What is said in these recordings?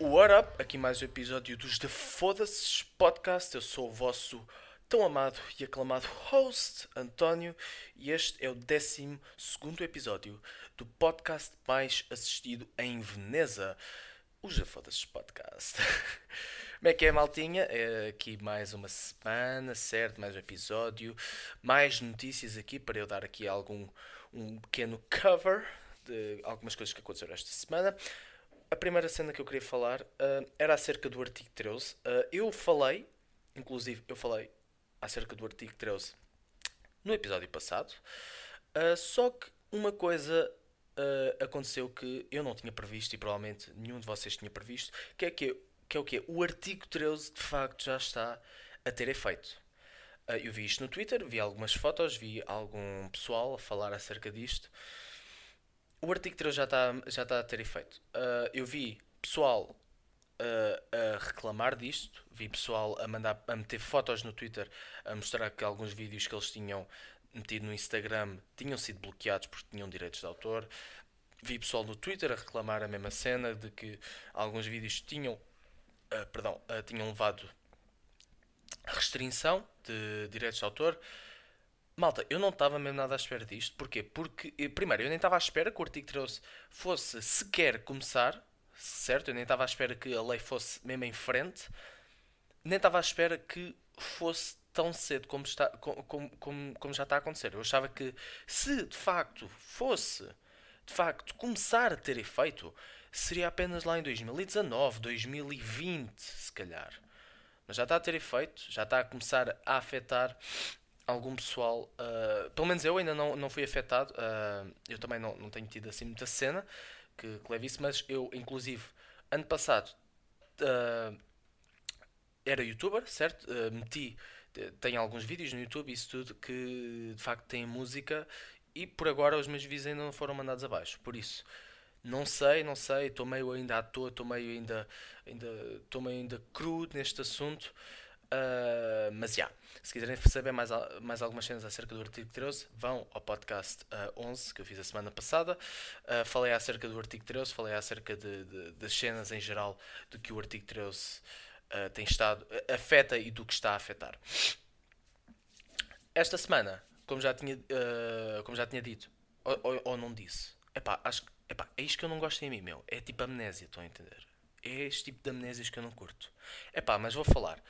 What up? Aqui mais um episódio dos The Foda-se Podcast. Eu sou o vosso tão amado e aclamado host, António, e este é o 12 episódio do podcast mais assistido em Veneza, os The Foda-se Podcast. Como é que é, maltinha? É aqui mais uma semana, certo? Mais um episódio, mais notícias aqui para eu dar aqui algum um pequeno cover de algumas coisas que aconteceram esta semana a primeira cena que eu queria falar uh, era acerca do artigo 13. Uh, ah, eu falei, inclusive, eu falei acerca do artigo 13 no episódio passado, uh, só que uma coisa aconteceu que eu não tinha previsto e provavelmente nenhum de vocês tinha previsto, que é, que, que é o que O artigo 13 de facto já está a ter efeito. eu vi isto no Twitter, vi algumas fotos, vi algum pessoal a falar acerca disto. O artigo 3 já está já tá a ter efeito. Uh, eu vi pessoal uh, a reclamar disto, vi pessoal a, mandar, a meter fotos no Twitter a mostrar que alguns vídeos que eles tinham metido no Instagram tinham sido bloqueados porque tinham direitos de autor. Vi pessoal no Twitter a reclamar a mesma cena de que alguns vídeos tinham, uh, perdão, tinham levado restrição de direitos de autor. Malta, eu não estava mesmo nada à espera disto. Porquê? Porque, eh, primeiro, eu nem estava à espera que o artigo 13 fosse sequer começar, certo? Eu nem estava à espera que a lei fosse mesmo em frente. Nem estava à espera que fosse tão cedo como, está, como, como, como já está a acontecer. Eu achava que se de facto fosse, de facto, começar a ter efeito, seria apenas lá em 2019, 2020, se calhar. Mas já está a ter efeito, já está a começar a afetar algum pessoal, uh, pelo menos eu ainda não, não fui afetado, uh, eu também não, não tenho tido assim muita cena que, que leve isso, mas eu, inclusive, ano passado uh, era youtuber, certo? meti, tenho alguns vídeos no YouTube, isso tudo, que de facto tem música e por agora os meus vídeos ainda não foram mandados abaixo, por isso. Não sei, não sei, estou meio ainda à toa, estou meio ainda, ainda, meio ainda cru neste assunto. Uh, mas já, yeah, se quiserem saber mais, mais algumas cenas acerca do artigo 13, vão ao podcast uh, ah, 11 que eu fiz a semana passada. Uh, falei acerca do artigo 13, falei acerca de, de, das cenas em geral do que o artigo 13 tem estado, afeta e do que está a afetar. Esta semana, como já tinha, como já tinha dito, ou, ou, ou não disse, epá, acho, epá, é isto que eu não gosto em mim, meu. É tipo amnésia, estão a entender? É este tipo de amnésias que eu não curto. Epá, mas vou falar.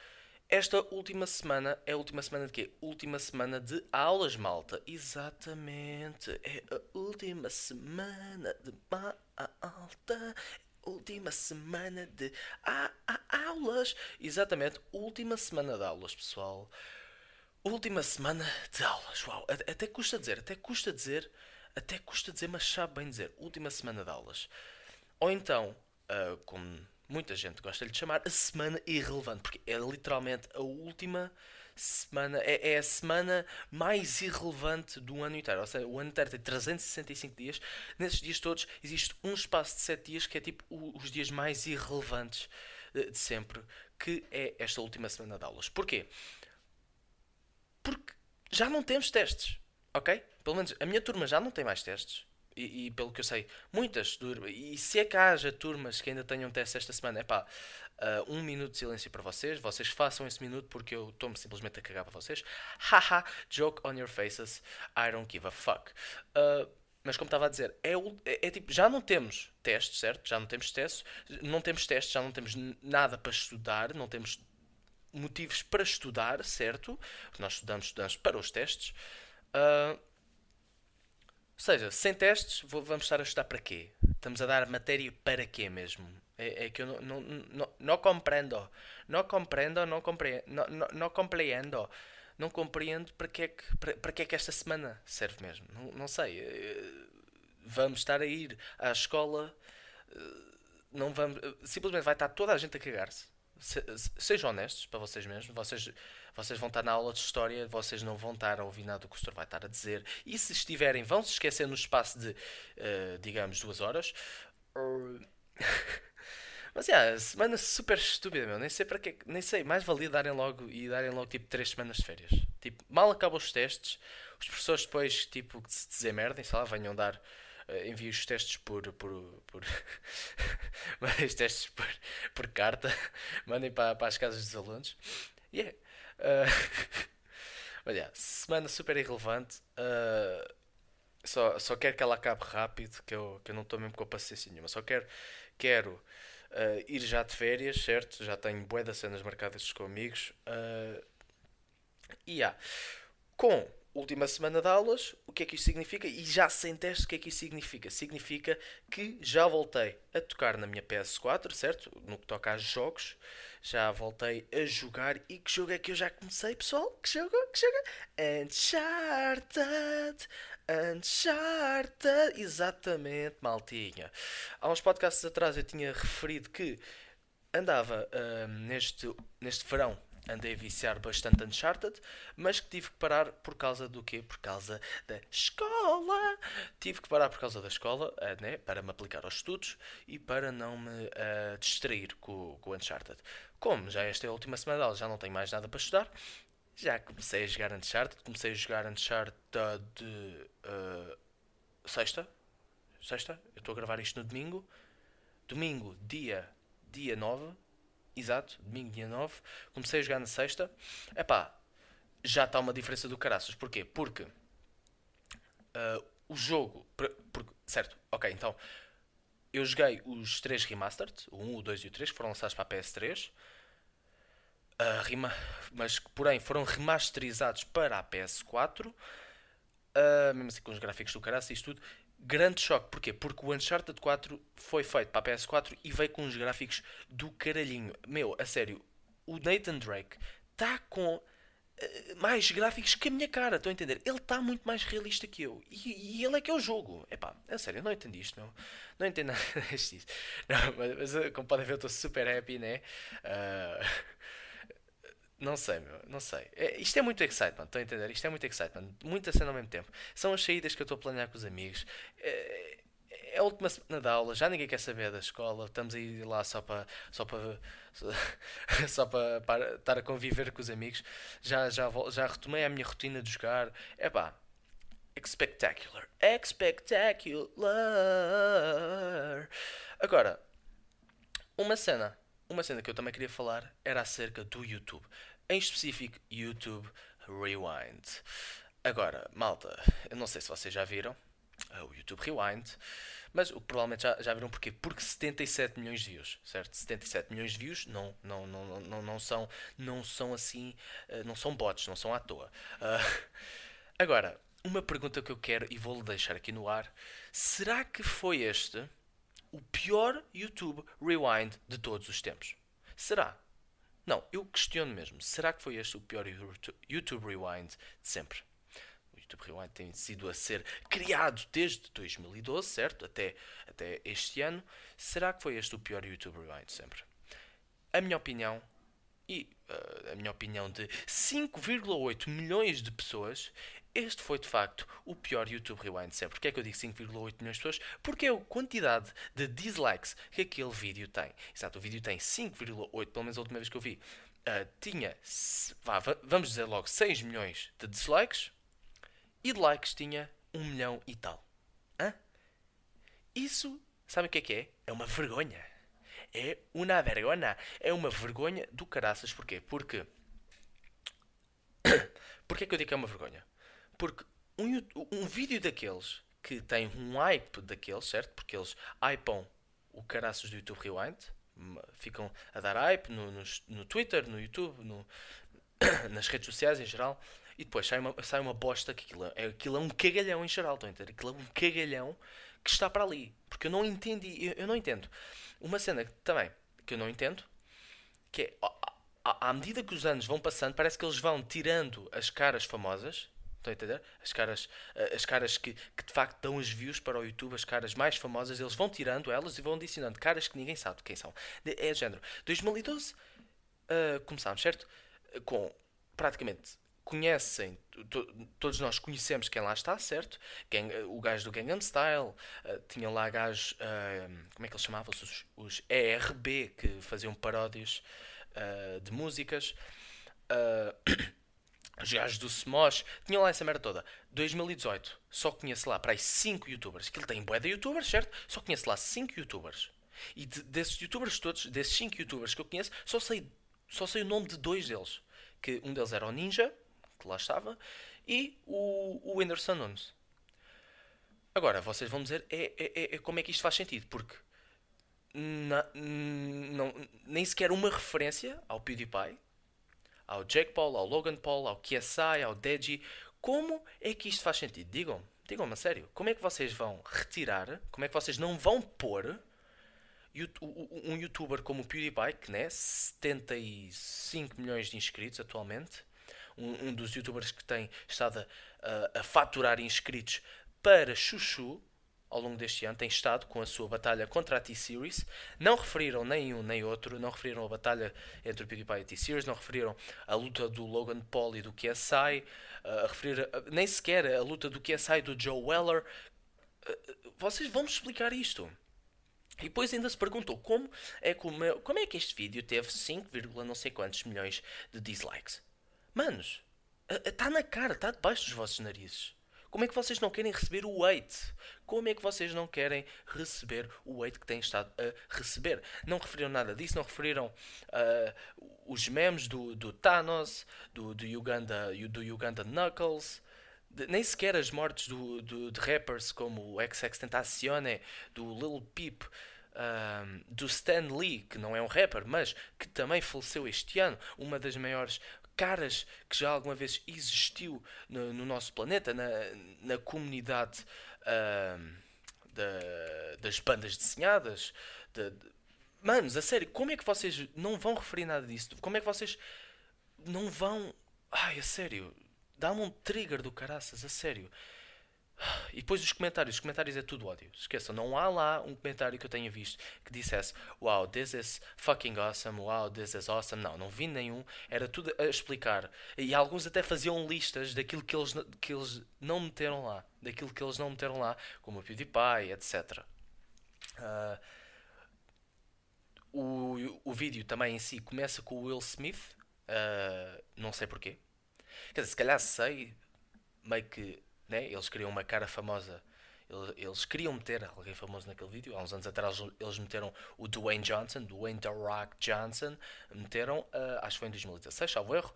Esta última semana é a última semana de quê? Última semana de aulas, malta. Exatamente. É a última semana de malta. Última semana de a, a, aulas. Exatamente. Última semana de aulas, pessoal. Última semana de aulas. Uau. Até custa dizer. Até custa dizer. Até custa dizer, mas sabe bem dizer. Última semana de aulas. Ou então, uh, como muita gente gosta de chamar a semana irrelevante, porque é literalmente a última semana, é, é, a semana mais irrelevante do ano inteiro. Ou seja, o ano inteiro tem 365 dias. Nesses dias todos existe um espaço de 7 dias que é tipo os dias mais irrelevantes de sempre, que é esta última semana de aulas. Porquê? Porque já não temos testes, ok? Pelo menos a minha turma já não tem mais testes e, e, pelo que eu sei, muitas turmas, e se é que haja turmas que ainda tenham teste esta semana, é pá, uh, um minuto de silêncio para vocês, vocês façam esse minuto porque eu estou-me simplesmente a cagar para vocês. Haha, joke on your faces, I don't give a fuck. Uh, mas como estava a dizer, é, é, é, tipo, já não temos testes, certo? Já não temos testes, não temos testes, já não temos nada para estudar, não temos motivos para estudar, certo? Nós estudamos, estudamos para os testes. Uh, ou seja, sem testes, vamos estar a estudar para quê? Estamos a dar matéria para quê mesmo? É, é que eu não, não, não, não compreendo. Não compreendo, não compreendo. Não, não, compreendo. Não compreendo para que, é que, para, para que é que esta semana serve mesmo. Não, não sei. Eh, vamos estar a ir à escola. Eh, não vamos, simplesmente vai estar toda a gente a cagar-se. Se, sejam honestos para vocês mesmos. Vocês vocês vão estar na aula de história, vocês não vão estar a ouvir nada do que o professor vai estar a dizer. E se estiverem, vão se esquecer no espaço de, uh, digamos, duas horas. Mas é, yeah, semana super estúpida, meu. Nem sei para que, nem sei, mais valia darem logo e darem logo tipo três semanas de férias. Tipo, mal acabam os testes, os professores depois, tipo, se dizem merda, sei lá, venham dar envio os testes por. por, por mandem os testes por, por carta. Mandem para, para as casas dos alunos. Yeah. Uh, olha, semana super irrelevante. Uh, só, só quero que ela acabe rápido, que eu, que eu não estou mesmo com a paciência nenhuma. Só quero, quero uh, ir já de férias, certo? Já tenho bué das cenas marcadas com amigos. Uh, e yeah. com última semana de aulas, o que é que isto significa? E já sem teste, o que é que isto significa? Significa que já voltei a tocar na minha PS4, certo? No que toca a jogos, já voltei a jogar. E que jogo é que eu já comecei, pessoal? Que jogo? Que jogo? Uncharted! Uncharted! Exatamente, maltinha. Há uns podcasts atrás eu tinha referido que andava uh, neste, neste verão andei a viciar bastante Uncharted, mas que tive que parar por causa do quê? Por causa da escola. Tive que parar por causa da escola, uh, né? para me aplicar aos estudos e para não me uh, distrair com, com Uncharted. Como já esta é a última semana de aula, já não tenho mais nada para estudar, já comecei a jogar Uncharted. Comecei a jogar Uncharted uh, sexta. Sexta, eu estou a gravar isto no domingo. Domingo, dia, dia 9 Exato, domingo, dia 9. Comecei a jogar na sexta. Epá, já está uma diferença do caraças. Porquê? Porque uh, o jogo. Por, por, certo, ok, então. Eu joguei os três remastered, o 1, o 2 e o 3, que foram lançados para a PS3. Uh, ah, rima, mas que, porém, foram remasterizados para a PS4. Uh, ah, mesmo assim com os gráficos do caraças e isto tudo grande choque. Porquê? Porque o Uncharted 4 foi feito para a PS4 e veio com uns gráficos do caralhinho. Meu, a sério, o Nathan Drake está com uh, mais gráficos que a minha cara, estão a entender? Ele está muito mais realista que eu. E, e, ele é que é o jogo. Epá, a sério, eu não entendi isto, meu. Não entendo nada disto. Não, mas, mas, como podem ver, eu estou super happy, né? Uh... Não sei, meu, não sei. É, isto é muito excitement, estão a entender? Isto é muito excitement. Muita cena ao mesmo tempo. São as saídas que eu estou a planear com os amigos. É, é a última semana da aula, já ninguém quer saber da escola. Estamos a ir lá só para. Só para. Só para, para estar a conviver com os amigos. Já, já, já retomei a minha rotina de jogar. É pá. Spectacular. Spectacular. Agora, uma cena uma cena que eu também queria falar era acerca do YouTube. Em específico, YouTube Rewind. Agora, malta, eu não sei se vocês já viram uh, o YouTube Rewind, mas o provavelmente já, já viram porquê? Porque 77 milhões de views, certo? 77 milhões de views não, não, não, não, não, são, não são assim, uh, não são bots, não são à toa. Uh, agora, uma pergunta que eu quero e vou-lhe deixar aqui no ar: será que foi este o pior YouTube Rewind de todos os tempos. Será? Não, eu questiono mesmo. Será que foi este o pior YouTube Rewind de sempre? O YouTube Rewind tem sido a ser criado desde 2012, certo? Até, até este ano. Será que foi este o pior YouTube Rewind de sempre? A minha opinião, e uh, a minha opinião de 5,8 milhões de pessoas, este foi de facto o pior YouTube Rewind sempre. Porquê é que eu digo 5,8 milhões de pessoas? Porque é a quantidade de dislikes que aquele vídeo tem. Exato, o vídeo tem 5,8, pelo menos a última vez que eu vi, uh, tinha, vá, vamos dizer logo, 6 milhões de dislikes e de likes tinha 1 milhão e tal. Hã? Isso, sabe o que é que é? É uma vergonha. É uma vergonha. É uma vergonha do caraças. Porquê? Porque. Porquê é que eu digo que é uma vergonha? Porque um, um vídeo daqueles que tem um hype daqueles, certo? Porque eles hypam o caraças do YouTube Rewind, ficam a dar hype no, no, no Twitter, no YouTube, no, nas redes sociais em geral, e depois sai uma, sai uma bosta que aquilo é, aquilo é um cagalhão em geral, estão a entender? Aquilo é um cagalhão que está para ali. Porque eu não entendi, eu, eu não entendo. Uma cena também que eu não entendo, que é à medida que os anos vão passando, parece que eles vão tirando as caras famosas Estão a entender? As caras, eh, as caras que, que de facto dão as views para o YouTube, as caras mais famosas, eles vão tirando elas e vão adicionando caras que ninguém sabe quem são. É género. 2012 uh, começámos, certo? Com praticamente conhecem, to, todos nós conhecemos quem lá está, certo? Quem, eh, o gajo do Gangnam Style, uh, tinham lá gajos, uh, como é que eles chamavam-se? Os, os, ERB, que faziam paródias de músicas. Os gajos do Smosh, tinham lá essa merda toda. 2018, só conheço lá para aí 5 youtubers. Que ele tem bué de youtubers, certo? Só conheço lá 5 youtubers. E de, desses youtubers todos, desses 5 youtubers que eu conheço, só sei, só sei o nome de dois deles. Que um deles era o Ninja, que lá estava, e o, o Whindersson Nunes. Agora, vocês vão dizer é, é, é, é, como é que isto faz sentido, porque na, não, nem sequer uma referência ao PewDiePie, ao Jake Paul, ao Logan Paul, ao KSI, ao Deji. Como é que isto faz sentido? Digam-me, digam-me a sério. Como é que vocês vão retirar, como é que vocês não vão pôr um youtuber como o PewDiePie, que né, 75 milhões de inscritos atualmente, um, um dos youtubers que tem estado a, a, faturar inscritos para Chuchu ao longo deste ano, tem estado com a sua batalha contra a T-Series. Não referiram nem um nem outro, não referiram a batalha entre o PewDiePie e a T-Series, não referiram a luta do Logan Paul e do KSI, a referir a, nem sequer a luta do KSI e do Joe Weller. Vocês vão-me explicar isto. E depois ainda se perguntou como é, como é que este vídeo teve 5, não sei quantos milhões de dislikes. Manos, está na cara, está debaixo dos vossos narizes. Como é que vocês não querem receber o weight? Como é que vocês não querem receber o weight que têm estado a receber? Não referiram nada disso, não referiram uh, os memes do, do Thanos, do, do, Uganda, do Uganda Knuckles, de, nem sequer as mortes do, do, de rappers como o XX Tentacione, do Lil Peep, um, do Stan Lee, que não é um rapper, mas que também faleceu este ano, uma das maiores caras que já alguma vez existiu no, no nosso planeta, na, na comunidade uh, da, das bandas desenhadas. De, de... Manos, a sério, como é que vocês não vão referir nada disso? Como é que vocês não vão. Ai, a sério, dá-me um trigger do caraças, a sério. E depois os comentários, os comentários é tudo ódio. Esqueçam, não há lá um comentário que eu tenha visto que dissesse Wow, this is fucking awesome, wow, this is awesome. Não, não vi nenhum. Era tudo a explicar. E alguns até faziam listas daquilo que eles, que eles não meteram lá. Daquilo que eles não meteram lá, como o PewDiePie, etc. Uh, ah, o, o vídeo também em si começa com o Will Smith. Uh, não sei porquê. Quer dizer, se calhar sei, meio que né? Eles queriam uma cara famosa. Eles, queriam meter alguém famoso naquele vídeo. Há uns anos atrás eles meteram o Dwayne Johnson, Dwayne The Rock Johnson. Meteram, uh, acho que foi em 2016, salvo erro.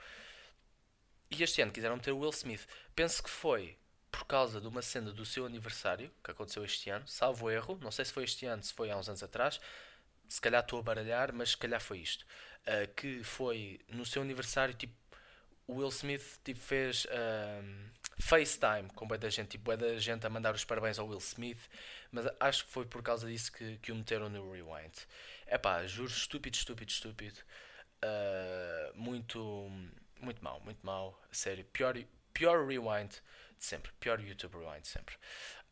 E este ano quiseram meter o Will Smith. Penso que foi por causa de uma cena do seu aniversário, que aconteceu este ano, salvo erro. Não sei se foi este ano, se foi há uns anos atrás. Se calhar estou a baralhar, mas se calhar foi isto. Uh, que foi no seu aniversário, tipo, o Will Smith tipo, fez um, FaceTime com bué da gente, tipo, bué da gente a mandar os parabéns ao Will Smith, mas acho que foi por causa disso que, que o meteram no Rewind. É pá, juro, estúpido, estúpido, estúpido. Uh, muito, muito mal, muito mal, sério. Pior, pior Rewind de sempre, pior YouTube Rewind de sempre.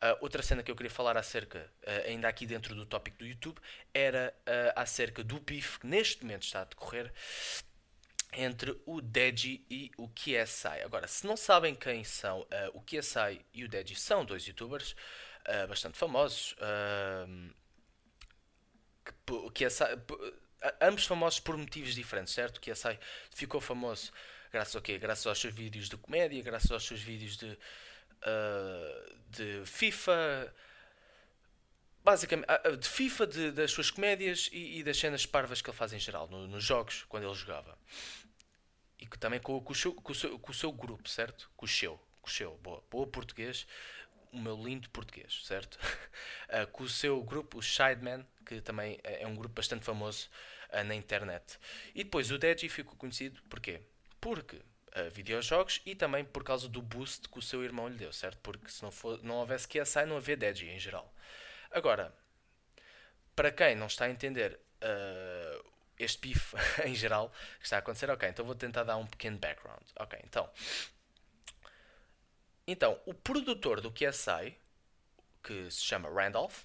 Uh, outra cena que eu queria falar acerca, uh, ainda aqui dentro do tópico do YouTube, era acerca do bife que neste momento está a decorrer entre o Deji e o KSI. Agora, se não sabem quem são, uh, o KSI e o Deji são dois youtubers uh, bastante famosos. Uh, que, KSI, ambos famosos por motivos diferentes, certo? O KSI ficou famoso graças ao quê? Graças aos seus vídeos de comédia, graças aos seus vídeos de, de FIFA basicamente de FIFA, de, das suas comédias e, e, das cenas parvas que ele faz em geral, no, nos jogos, quando ele jogava e que também com, com, o seu, com, o seu, com o seu grupo, certo? Com o seu, com o seu, boa, boa português, o meu lindo português, certo? uh, com o seu grupo, o Shideman, que também é um grupo bastante famoso uh, na internet. E depois o Deji ficou conhecido porquê? Porque uh, videojogos e também por causa do boost que o seu irmão lhe deu, certo? Porque se não, for, não houvesse KSI, não havia Deji em geral. Agora, para quem não está a entender este bife em geral que está a acontecer. Ok, então vou tentar dar um pequeno background. Ok, então. Então, o produtor do QSI, que se chama Randolph,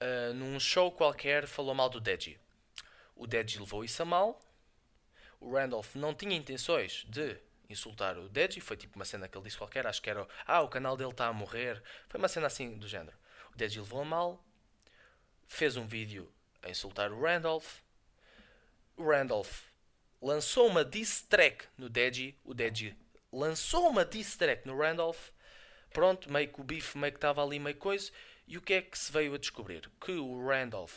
uh, num show qualquer falou mal do Deji. O Deji levou isso a mal. O Randolph não tinha intenções de insultar o Deji. Foi tipo uma cena que ele disse qualquer. Acho que era. Ah, o canal dele está a morrer. Foi uma cena assim do género. O Deji levou a mal. Fez um vídeo a insultar o Randolph. Randolph lançou uma diss track no Deji, o Deji lançou uma diss track no Randolph. Pronto, meio que o beef meio que estava ali meio coisa. E o que é que se veio a descobrir? Que o Randolph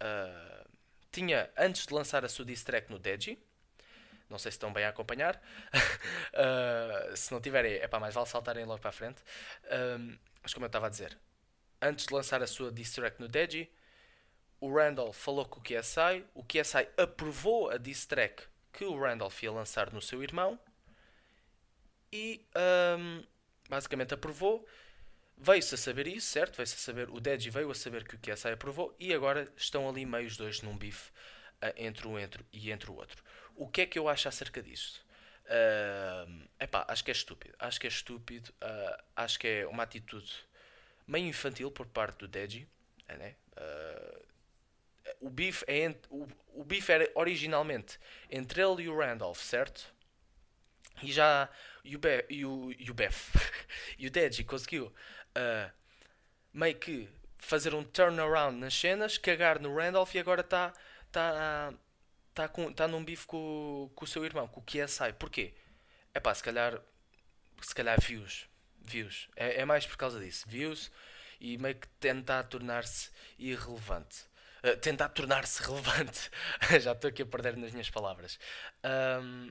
uh, tinha, antes de lançar a sua diss track no Deji, não sei se estão bem a acompanhar. uh, se não tiverem, é para mais vale saltarem logo para a frente. Um, mas como eu estava a dizer, antes de lançar a sua diss track no Deji, o Randall falou com o KSI, o KSI aprovou a diss track que o Randolph ia lançar no seu irmão e um, basicamente aprovou. Veio-se a saber isso, certo? Veio-se a saber, o Deji veio a saber que o KSI aprovou e agora estão ali meio os dois num bife uh, entre um entre, e entre o outro. O que é que eu acho acerca disto? Uh, epá, acho que é estúpido. Acho que é estúpido. Uh, acho que é uma atitude meio infantil por parte do Deji. Né? Uh, o beef é o, o beef era originalmente entre ele e o Randolph, certo? E já e o, Be... e o, e o e o Deji conseguiu uh, meio que fazer um turnaround nas cenas, cagar no Randolph e agora está tá, tá, com, tá num bife com, com o seu irmão, com o KSI. Porquê? É pá, se calhar, se calhar views. Views. É, é mais por causa disso. Views e meio que tentar tornar-se irrelevante. Tentar tornar-se relevante. Já estou aqui a perder nas minhas palavras. Um,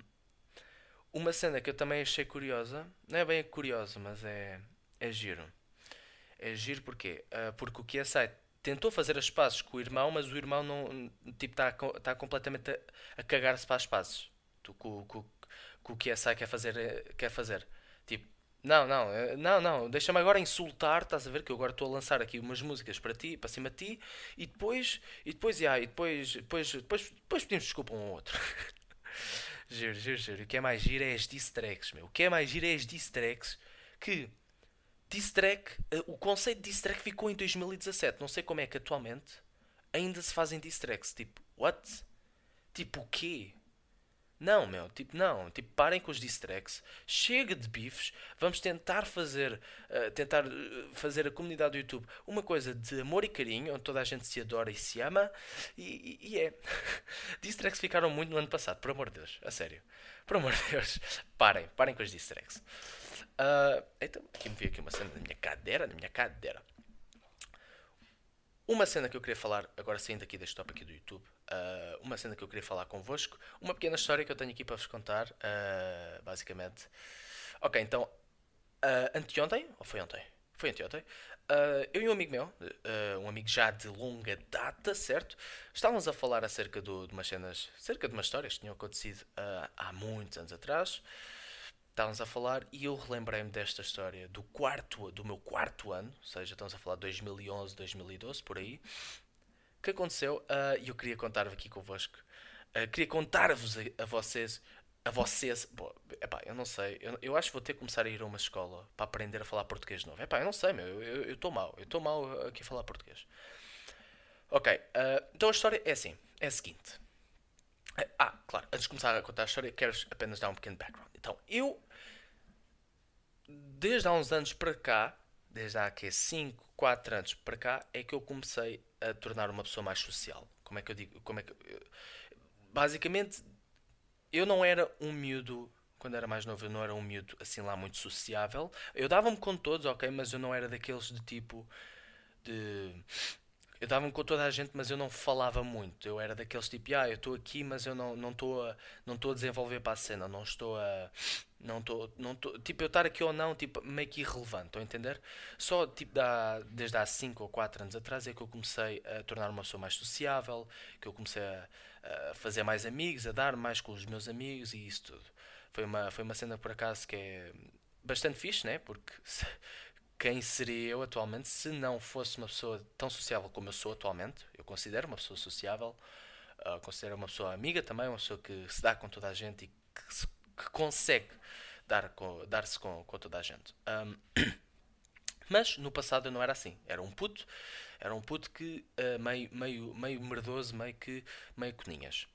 uma cena que eu também achei curiosa, não é bem curiosa, mas é, é giro. É giro porquê? Uh, porque o KSI tentou fazer as pazes com o irmão, mas o irmão não tipo está tá completamente a, a cagar-se para as pazes. Com, com, com o que a SAI quer fazer, eh, quer fazer. Tipo, não, não, eh, não, não, deixa-me agora insultar, estás a ver que eu agora estou a lançar aqui umas músicas para ti, para cima de ti, e depois, e depois, yeah, e depois, depois, depois, depois pedimos desculpa um ao outro. juro, juro, juro. O que é mais giro é as diss tracks, meu. O que é mais giro é as diss tracks que Diss track, uh, o conceito de diss track ficou em 2017. Não sei como é que atualmente ainda se fazem diss tracks. Tipo, what? Tipo o quê? Não, meu, tipo, não, tipo, parem com os diss tracks, chega de bifes, vamos tentar fazer, uh, tentar uh, fazer a comunidade do YouTube uma coisa de amor e carinho, onde toda a gente se adora e se ama, e, e, e é. diss tracks ficaram muito no ano passado, por amor de Deus, a sério. Por amor de Deus, parem, parem com os diss tracks. Uh, então, aqui me veio aqui uma cena na minha cadeira, na minha cadeira. Uma cena que eu queria falar, agora saindo aqui deste top aqui do YouTube, uh, uma cena que eu queria falar convosco, uma pequena história que eu tenho aqui para vos contar, uh, basicamente. Ok, então, uh, anteontem, ou foi ontem? Foi anteontem, uh, eu e um amigo meu, uh, um amigo já de longa data, certo? Estávamos a falar acerca do, de umas cenas, cerca de umas histórias que tinham acontecido há muitos anos atrás estávamos a falar e eu relembrei-me desta história do quarto do meu quarto ano, ou seja, estamos a falar de 2011, 2012, por aí, que aconteceu ah, e uh, eu queria contar-vos aqui convosco. Uh, queria contar-vos a, a, vocês, a vocês, bom, epá, eu não sei, eu, eu, acho que vou ter que começar a ir a uma escola para aprender a falar português de novo. Epá, eu não sei, meu, eu estou mal, eu estou mal aqui a falar português. Ok, uh, então a história é assim, é a seguinte. Ah, claro, antes de começar a contar a história, quero apenas dar um pequeno background. Então, eu, desde há uns anos para cá, desde há que 5, 4 anos para cá, é que eu comecei a tornar uma pessoa mais social. Como é que eu digo? Como é que, basicamente, eu não era um miúdo, quando era mais novo, eu não era um miúdo assim lá muito sociável. Eu dava-me com todos, ok, mas eu não era daqueles de tipo de eu dava-me com toda a gente, mas eu não falava muito. Eu era daqueles tipo, ah, eu estou aqui, mas eu não estou a, não a desenvolver para a cena, não estou a. Não estou. Não tô, tipo, eu estar aqui ou não, tipo, meio que irrelevante, estão a entender? Só tipo, da, desde há 5 ou 4 anos atrás é que eu comecei a tornar uma pessoa mais sociável, que eu comecei a, a fazer mais amigos, a dar mais com os meus amigos e isso tudo. Foi uma, foi uma cena por acaso que é bastante fixe, né? Porque quem seria eu atualmente se não fosse uma pessoa tão sociável como eu sou atualmente. Eu considero uma pessoa sociável, uh, considero uma pessoa amiga também, uma pessoa que se dá com toda a gente e que, se, que consegue dar dar-se com, com toda a gente. Um, mas no passado eu não era assim. Era um puto, era um puto que uh, meio, meio, meio merdoso, meio que meio coninhas.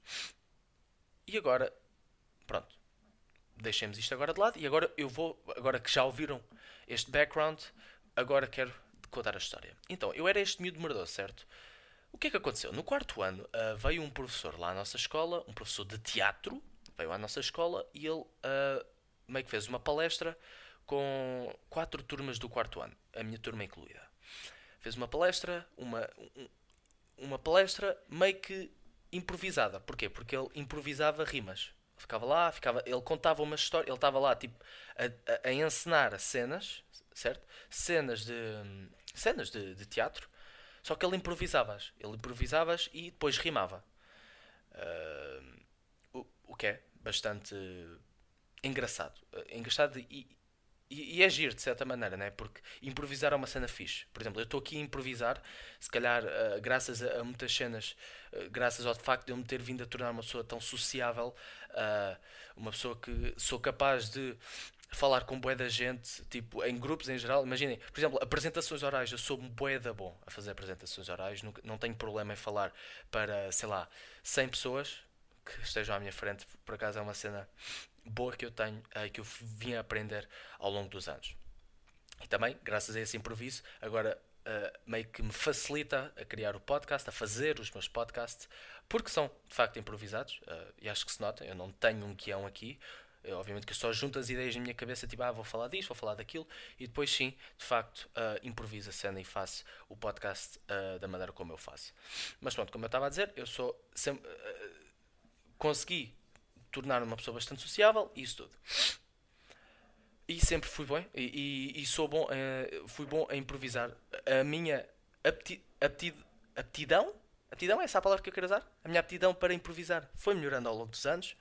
E agora, pronto, deixemos isto agora de lado e agora eu vou, agora que já ouviram este background, agora quero contar a história. Então, eu era este miúdo merdoso, certo? O que é que aconteceu? No quarto ano uh, veio um professor lá à nossa escola, um professor de teatro, veio à nossa escola e ele uh, meio que fez uma palestra com quatro turmas do quarto ano, a minha turma incluída. Fez uma palestra, uma, um, uma palestra meio que improvisada. Porquê? Porque ele improvisava rimas. Ficava lá, ficava, ele contava uma história, ele estava lá tipo a, a, a encenar cenas, certo? Cenas de cenas de, de teatro, só que ele improvisava-as. Ele improvisava-as e depois rimava. Uh, o, o que é bastante engraçado. Uh, engraçado e, e, e giro de certa maneira, né? porque improvisar é uma cena fixe. Por exemplo, eu estou aqui a improvisar, se calhar, uh, graças a, a, muitas cenas, uh, graças ao facto de eu me ter vindo a tornar uma pessoa tão sociável, uh, uma pessoa que sou capaz de falar com bué da gente, tipo, em grupos em geral. Imaginem, por exemplo, apresentações orais. Eu sou bué da bom a fazer apresentações orais. Não, não tenho problema em falar para, sei lá, 100 pessoas que estejam à minha frente. Por acaso é uma cena boa que eu tenho e que eu vim a aprender ao longo dos anos. E também, graças a esse improviso, agora uh, meio que me facilita a criar o podcast, a fazer os meus podcasts, porque são de facto improvisados, uh, e acho que se nota, eu não tenho um guião aqui, eu, obviamente que eu só junto as ideias na minha cabeça, tipo, ah, vou falar disto, vou falar daquilo, e depois sim, de facto, uh, improviso a cena e faço o podcast uh, da maneira como eu faço. Mas pronto, como eu estava a dizer, eu sou sempre, uh, consegui tornar uma pessoa bastante sociável e isso tudo. E sempre fui bom e, e, e sou bom, uh, fui bom a improvisar. A minha apti, apti, aptidão, aptidão é essa a palavra que eu quero usar? A minha aptidão para improvisar foi melhorando ao longo dos anos.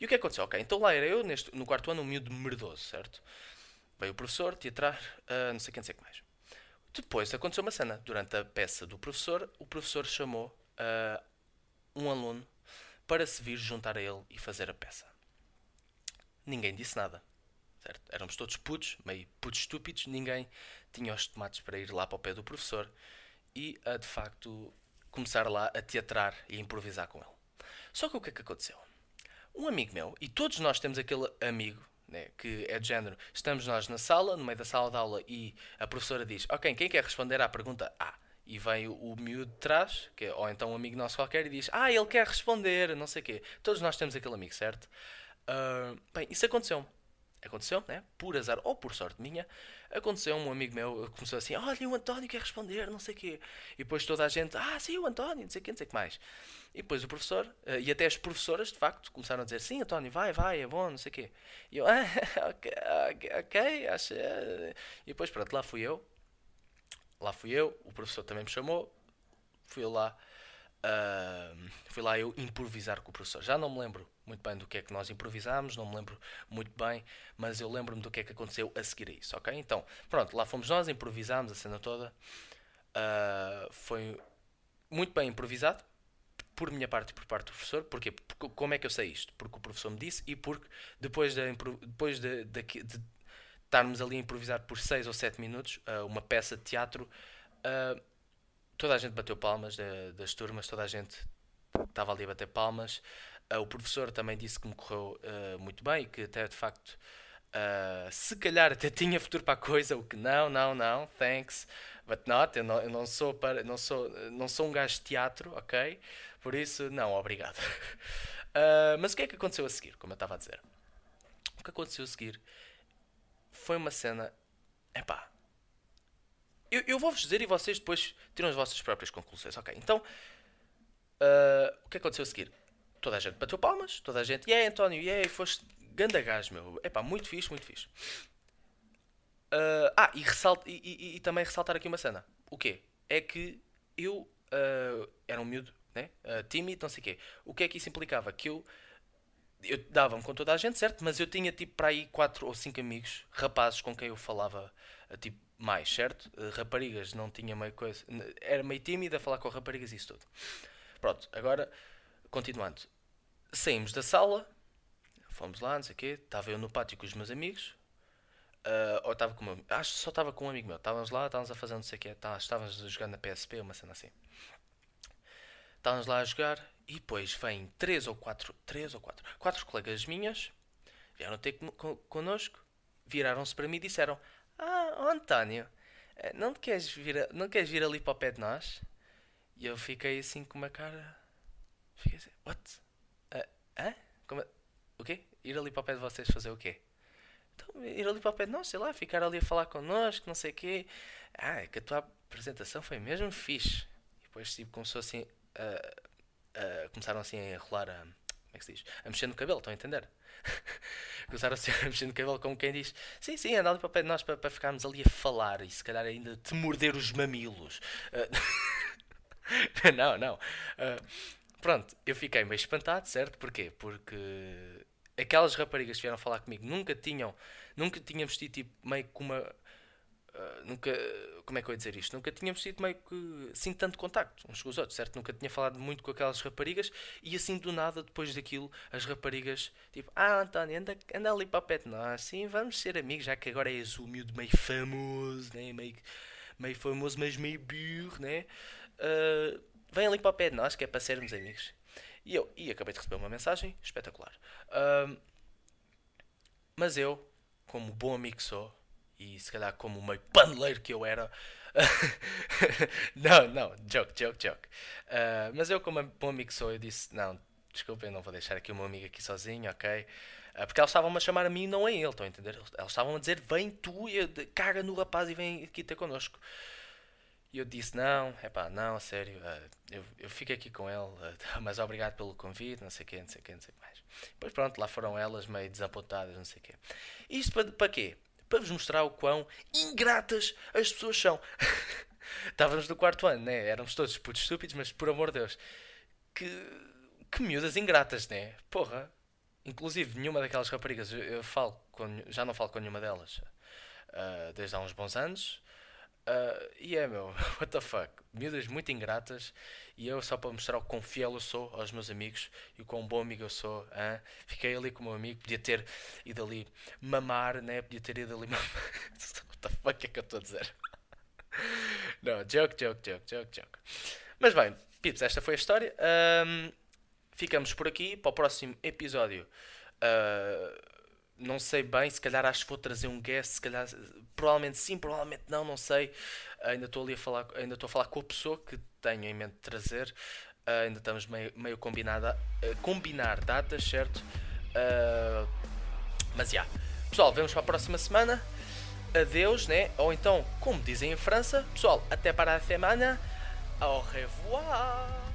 E o que aconteceu? Ok, então lá era eu, neste, no quarto ano, um miúdo merdoso, certo? Veio o professor, teatrar, uh, não sei quem, não sei que mais. Depois aconteceu uma cena. Durante a peça do professor, o professor chamou uh, um aluno para se vir juntar a ele e fazer a peça. Ninguém disse nada. Certo? Éramos todos putos, meio putos estúpidos, ninguém tinha os tomates para ir lá para o pé do professor e a de facto começar lá a teatrar e a improvisar com ele. Só que o que é que aconteceu? Um amigo meu, e todos nós temos aquele amigo né, que é de género, estamos nós na sala, no meio da sala de aula, e a professora diz: Ok, quem quer responder à pergunta A? E vem o, o miúdo de trás, que é, ou então um amigo nosso qualquer, e diz: Ah, ele quer responder, não sei o quê. Todos nós temos aquele amigo, certo? Uh, bem, isso aconteceu. Aconteceu, né? Por azar ou por sorte minha, aconteceu. Um amigo meu começou assim: Olha, o António quer responder, não sei o quê. E depois toda a gente: Ah, sim, o António, não sei o quê, não sei o que mais. E depois o professor, uh, e até as professoras, de facto, começaram a dizer: Sim, António, vai, vai, é bom, não sei o quê. E eu: Ah, ok, ok, acho. E depois, pronto, lá fui eu lá fui eu, o professor também me chamou, fui lá, uh, fui lá eu improvisar com o professor. Já não me lembro muito bem do que é que nós improvisámos, não me lembro muito bem, mas eu lembro-me do que é que aconteceu a seguir a isso, ok? Então, pronto, lá fomos nós, improvisámos a cena toda, uh, foi muito bem improvisado, por minha parte e por parte do professor. Porquê? Porque, como é que eu sei isto? Porque o professor me disse e porque depois de, depois de, de, de estarmos ali a improvisar por 6 ou 7 minutos uh, uma peça de teatro, uh, toda a gente bateu palmas das turmas, toda a gente estava ali a bater palmas. Uh, o professor também disse que me correu muito bem e que até de facto. se calhar até tinha futuro para a coisa, o que não, não, não, thanks, but not, eu não, eu não sou para, não sou, não sou um gajo de teatro, ok? Por isso, não, obrigado. mas o que é que aconteceu a seguir, como eu estava a dizer? O que aconteceu a seguir foi uma cena. Epá. Eu, eu vou-vos dizer e vocês depois tiram as vossas próprias conclusões. Ok, então. Uh, o que aconteceu a seguir? Toda a gente bateu palmas, toda a gente. E yeah, António, e yeah, foste ganda gás, meu. Epá, muito fixe, muito fixe. Uh, ah, e, ressalto, e, e, e, também ressaltar aqui uma cena. O quê? É que eu uh, era um miúdo, né? Tímido, não sei o quê. O que é que isso implicava? Que eu eu dava-me com toda a gente, certo? Mas eu tinha tipo para aí quatro ou cinco amigos, rapazes com quem eu falava eh, tipo mais, certo? Eh, raparigas, não tinha meio coisa. Era meio tímida a falar com raparigas e isso tudo. Pronto, agora, continuando. Saímos da sala, fomos lá, não sei o quê. Estava eu no pátio com os meus amigos. Uh, ou estava com meu, acho que só estava com um amigo meu. Estávamos lá, estávamos a fazer não sei o quê. Tá, estávamos a jogar na PSP, uma cena assim. Estávamos lá a jogar e depois vêm três ou quatro, três ou quatro, quatro colegas minhas, vieram ter con connosco, viraram-se para mim e disseram: Ah, oh António, eh, não queres, vir não queres vir ali para o pé de nós? E eu fiquei assim com uma cara. Fiquei assim: What? Uh, hã? Como, o quê? Ir ali para o pé de vocês fazer o quê? ir ali para o pé de nós, sei lá, ficar ali a falar connosco, não sei o quê. Ah, é que a tua apresentação foi mesmo fixe. E depois, tipo, começou assim. Uh, uh, começaram assim a enrolar a. Como é que se diz? A mexer no cabelo, estão a entender? começaram assim a mexer no cabelo como quem diz: Sim, sim, anda para o pé de nós para, para ficarmos ali a falar e se calhar ainda te morder os mamilos. Uh, não, não. Uh, pronto, eu fiquei meio espantado, certo? Porquê? Porque aquelas raparigas que vieram falar comigo nunca tinham, nunca tínhamos tido tipo, meio que uma. Uh, nunca, como é que eu ia dizer isto? Nunca tínhamos tido meio que assim tanto contacto uns com os outros, certo? Nunca tinha falado muito com aquelas raparigas e assim do nada, depois daquilo, as raparigas tipo, ah António, anda, anda ali para o pé de nós, sim, vamos ser amigos, já que agora és o miúdo meio famoso, né? meio, meio famoso, mas meio burro, né? Uh, vem ali para o pé de nós, que é para sermos amigos. E eu e acabei de receber uma mensagem espetacular. Uh, mas eu, como bom amigo sou, e se calhar como meio paneleiro que eu era. não, não, joke, joke, joke. Uh, mas eu, como bom amigo sou, eu disse: Não, desculpa, eu não vou deixar aqui o meu amigo aqui sozinho, ok? Uh, porque elas estavam a chamar a mim, não a ele, estão a entender? Elas estavam a dizer: Vem tu, e caga no rapaz e vem aqui ter connosco. E eu disse: Não, é pá, não, a sério, uh, eu, eu fico aqui com ele, uh, mas obrigado pelo convite, não sei o quê, não sei o quê, não sei o que mais. Depois pronto, lá foram elas meio desapontadas, não sei o quê. Isto para, para quê? Para vos mostrar o quão ingratas as pessoas são. Estávamos no quarto ano, né? Éramos todos putos estúpidos, mas por amor de Deus, que, que miúdas ingratas, né? Porra. Inclusive, nenhuma daquelas raparigas, eu, eu falo com, já não falo com nenhuma delas uh, desde há uns bons anos. Uh, e é meu, what the fuck? Miúdas muito ingratas e eu só para mostrar o quão fiel eu sou aos meus amigos e o quão bom amigo eu sou, hein? fiquei ali com o meu amigo, podia ter ido ali mamar, né? Podia ter ido ali mamar. what the fuck é que eu estou a dizer? Não, joke, joke, joke, joke, joke. Mas bem, Pips, esta foi a história. Ficamos por aqui para o próximo episódio. Uh, não sei bem, se calhar acho que vou trazer um guest, se calhar provavelmente sim, provavelmente não, não sei. Ainda estou ali a falar, ainda estou a falar com a pessoa que tenho em mente trazer. Uh, ainda estamos meio, meio combinada, uh, combinar datas, certo? Uh, mas já. Yeah. Pessoal, vemos para a próxima semana. Adeus, né? Ou então, como dizem em França, pessoal, até para a semana. Au revoir!